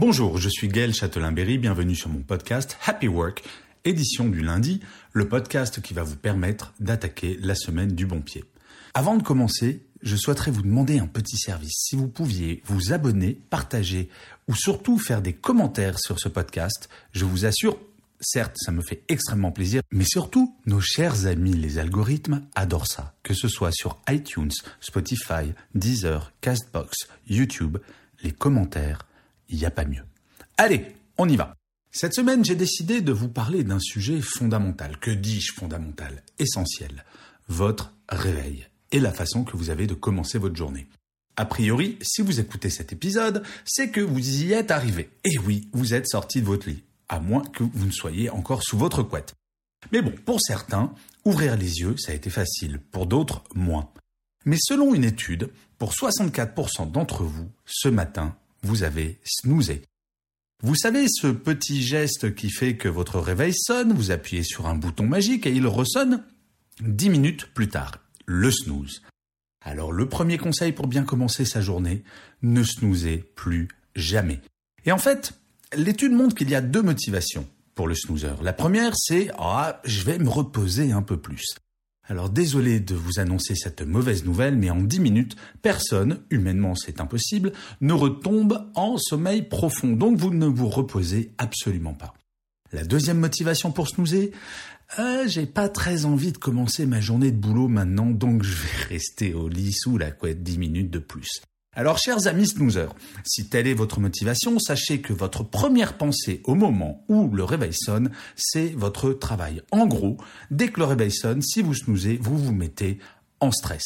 Bonjour, je suis Gaël Châtelain-Berry, bienvenue sur mon podcast Happy Work, édition du lundi, le podcast qui va vous permettre d'attaquer la semaine du bon pied. Avant de commencer, je souhaiterais vous demander un petit service. Si vous pouviez vous abonner, partager ou surtout faire des commentaires sur ce podcast, je vous assure, certes, ça me fait extrêmement plaisir, mais surtout, nos chers amis les algorithmes adorent ça. Que ce soit sur iTunes, Spotify, Deezer, Castbox, YouTube, les commentaires, il n'y a pas mieux. Allez, on y va. Cette semaine, j'ai décidé de vous parler d'un sujet fondamental. Que dis-je fondamental Essentiel. Votre réveil et la façon que vous avez de commencer votre journée. A priori, si vous écoutez cet épisode, c'est que vous y êtes arrivé. Et oui, vous êtes sorti de votre lit, à moins que vous ne soyez encore sous votre couette. Mais bon, pour certains, ouvrir les yeux, ça a été facile, pour d'autres, moins. Mais selon une étude, pour 64% d'entre vous, ce matin, vous avez snoozé. Vous savez, ce petit geste qui fait que votre réveil sonne, vous appuyez sur un bouton magique et il ressonne 10 minutes plus tard, le snooze. Alors le premier conseil pour bien commencer sa journée, ne snoozez plus jamais. Et en fait, l'étude montre qu'il y a deux motivations pour le snoozer. La première, c'est ah, je vais me reposer un peu plus. Alors désolé de vous annoncer cette mauvaise nouvelle, mais en 10 minutes, personne, humainement c'est impossible, ne retombe en sommeil profond. Donc vous ne vous reposez absolument pas. La deuxième motivation pour snoozer, euh, j'ai pas très envie de commencer ma journée de boulot maintenant, donc je vais rester au lit sous la couette 10 minutes de plus. Alors, chers amis snoozers, si telle est votre motivation, sachez que votre première pensée au moment où le réveil sonne, c'est votre travail. En gros, dès que le réveil sonne, si vous snoozez, vous vous mettez en stress.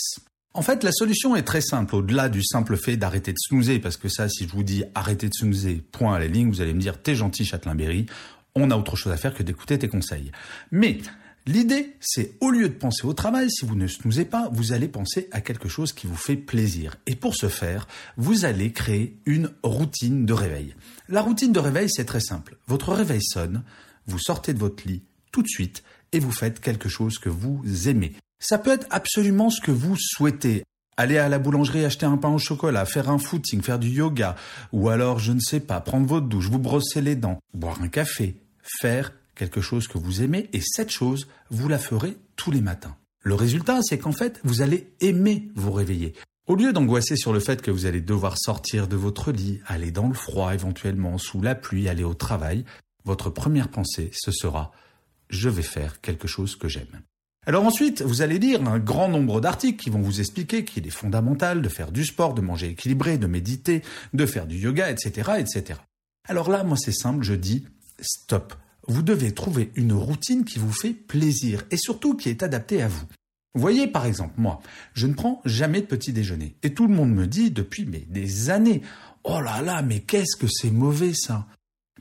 En fait, la solution est très simple, au-delà du simple fait d'arrêter de snoozer, parce que ça, si je vous dis arrêtez de snoozer, point à la ligne, vous allez me dire t'es gentil Châtelain-Berry, on a autre chose à faire que d'écouter tes conseils. Mais L'idée, c'est au lieu de penser au travail, si vous ne snoozez pas, vous allez penser à quelque chose qui vous fait plaisir. Et pour ce faire, vous allez créer une routine de réveil. La routine de réveil, c'est très simple. Votre réveil sonne, vous sortez de votre lit tout de suite et vous faites quelque chose que vous aimez. Ça peut être absolument ce que vous souhaitez. Aller à la boulangerie acheter un pain au chocolat, faire un footing, faire du yoga, ou alors, je ne sais pas, prendre votre douche, vous brosser les dents, boire un café, faire quelque chose que vous aimez et cette chose, vous la ferez tous les matins. Le résultat, c'est qu'en fait, vous allez aimer vous réveiller. Au lieu d'angoisser sur le fait que vous allez devoir sortir de votre lit, aller dans le froid éventuellement, sous la pluie, aller au travail, votre première pensée, ce sera ⁇ je vais faire quelque chose que j'aime ⁇ alors ensuite, vous allez lire un grand nombre d'articles qui vont vous expliquer qu'il est fondamental de faire du sport, de manger équilibré, de méditer, de faire du yoga, etc., etc. Alors là, moi c'est simple, je dis stop vous devez trouver une routine qui vous fait plaisir et surtout qui est adaptée à vous. Voyez, par exemple, moi, je ne prends jamais de petit déjeuner. Et tout le monde me dit depuis des années, oh là là, mais qu'est-ce que c'est mauvais ça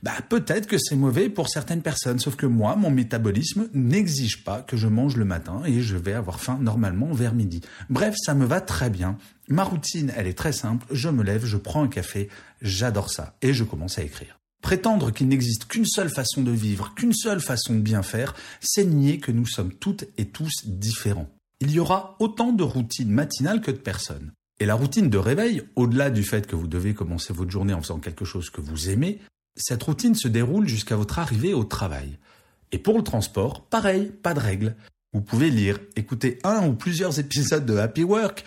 bah, peut-être que c'est mauvais pour certaines personnes, sauf que moi, mon métabolisme n'exige pas que je mange le matin et je vais avoir faim normalement vers midi. Bref, ça me va très bien. Ma routine, elle est très simple. Je me lève, je prends un café, j'adore ça et je commence à écrire. Prétendre qu'il n'existe qu'une seule façon de vivre, qu'une seule façon de bien faire, c'est nier que nous sommes toutes et tous différents. Il y aura autant de routines matinales que de personnes. Et la routine de réveil, au-delà du fait que vous devez commencer votre journée en faisant quelque chose que vous aimez, cette routine se déroule jusqu'à votre arrivée au travail. Et pour le transport, pareil, pas de règles. Vous pouvez lire, écouter un ou plusieurs épisodes de Happy Work,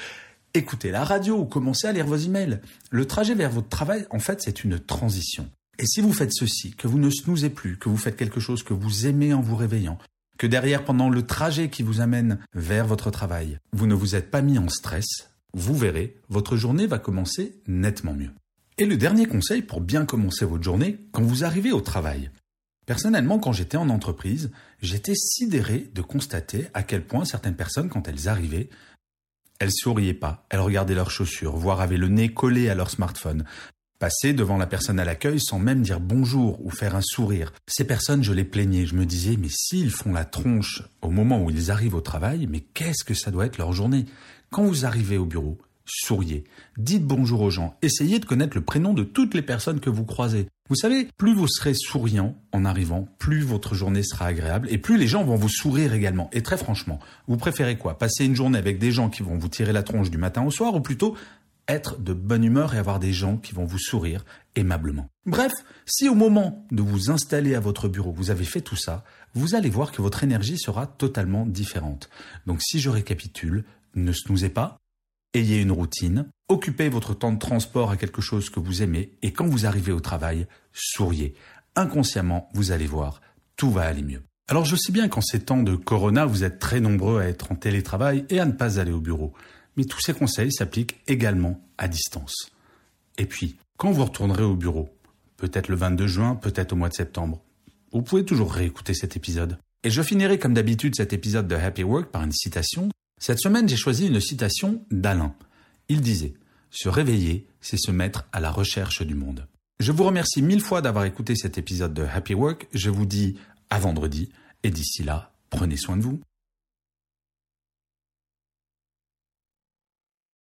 écouter la radio ou commencer à lire vos emails. Le trajet vers votre travail, en fait, c'est une transition. Et si vous faites ceci, que vous ne snoozez plus, que vous faites quelque chose que vous aimez en vous réveillant, que derrière, pendant le trajet qui vous amène vers votre travail, vous ne vous êtes pas mis en stress, vous verrez, votre journée va commencer nettement mieux. Et le dernier conseil pour bien commencer votre journée, quand vous arrivez au travail, Personnellement, quand j'étais en entreprise, j'étais sidéré de constater à quel point certaines personnes, quand elles arrivaient, elles souriaient pas, elles regardaient leurs chaussures, voire avaient le nez collé à leur smartphone, passer devant la personne à l'accueil sans même dire bonjour ou faire un sourire. Ces personnes, je les plaignais, je me disais, mais s'ils font la tronche au moment où ils arrivent au travail, mais qu'est-ce que ça doit être leur journée? Quand vous arrivez au bureau, souriez, dites bonjour aux gens, essayez de connaître le prénom de toutes les personnes que vous croisez. Vous savez, plus vous serez souriant en arrivant, plus votre journée sera agréable et plus les gens vont vous sourire également. Et très franchement, vous préférez quoi? Passer une journée avec des gens qui vont vous tirer la tronche du matin au soir ou plutôt être de bonne humeur et avoir des gens qui vont vous sourire aimablement. Bref, si au moment de vous installer à votre bureau, vous avez fait tout ça, vous allez voir que votre énergie sera totalement différente. Donc si je récapitule, ne snoozez pas, ayez une routine, occupez votre temps de transport à quelque chose que vous aimez et quand vous arrivez au travail, souriez. Inconsciemment, vous allez voir, tout va aller mieux. Alors je sais bien qu'en ces temps de corona, vous êtes très nombreux à être en télétravail et à ne pas aller au bureau. Mais tous ces conseils s'appliquent également à distance. Et puis, quand vous retournerez au bureau, peut-être le 22 juin, peut-être au mois de septembre, vous pouvez toujours réécouter cet épisode. Et je finirai comme d'habitude cet épisode de Happy Work par une citation. Cette semaine, j'ai choisi une citation d'Alain. Il disait Se réveiller, c'est se mettre à la recherche du monde. Je vous remercie mille fois d'avoir écouté cet épisode de Happy Work. Je vous dis à vendredi. Et d'ici là, prenez soin de vous.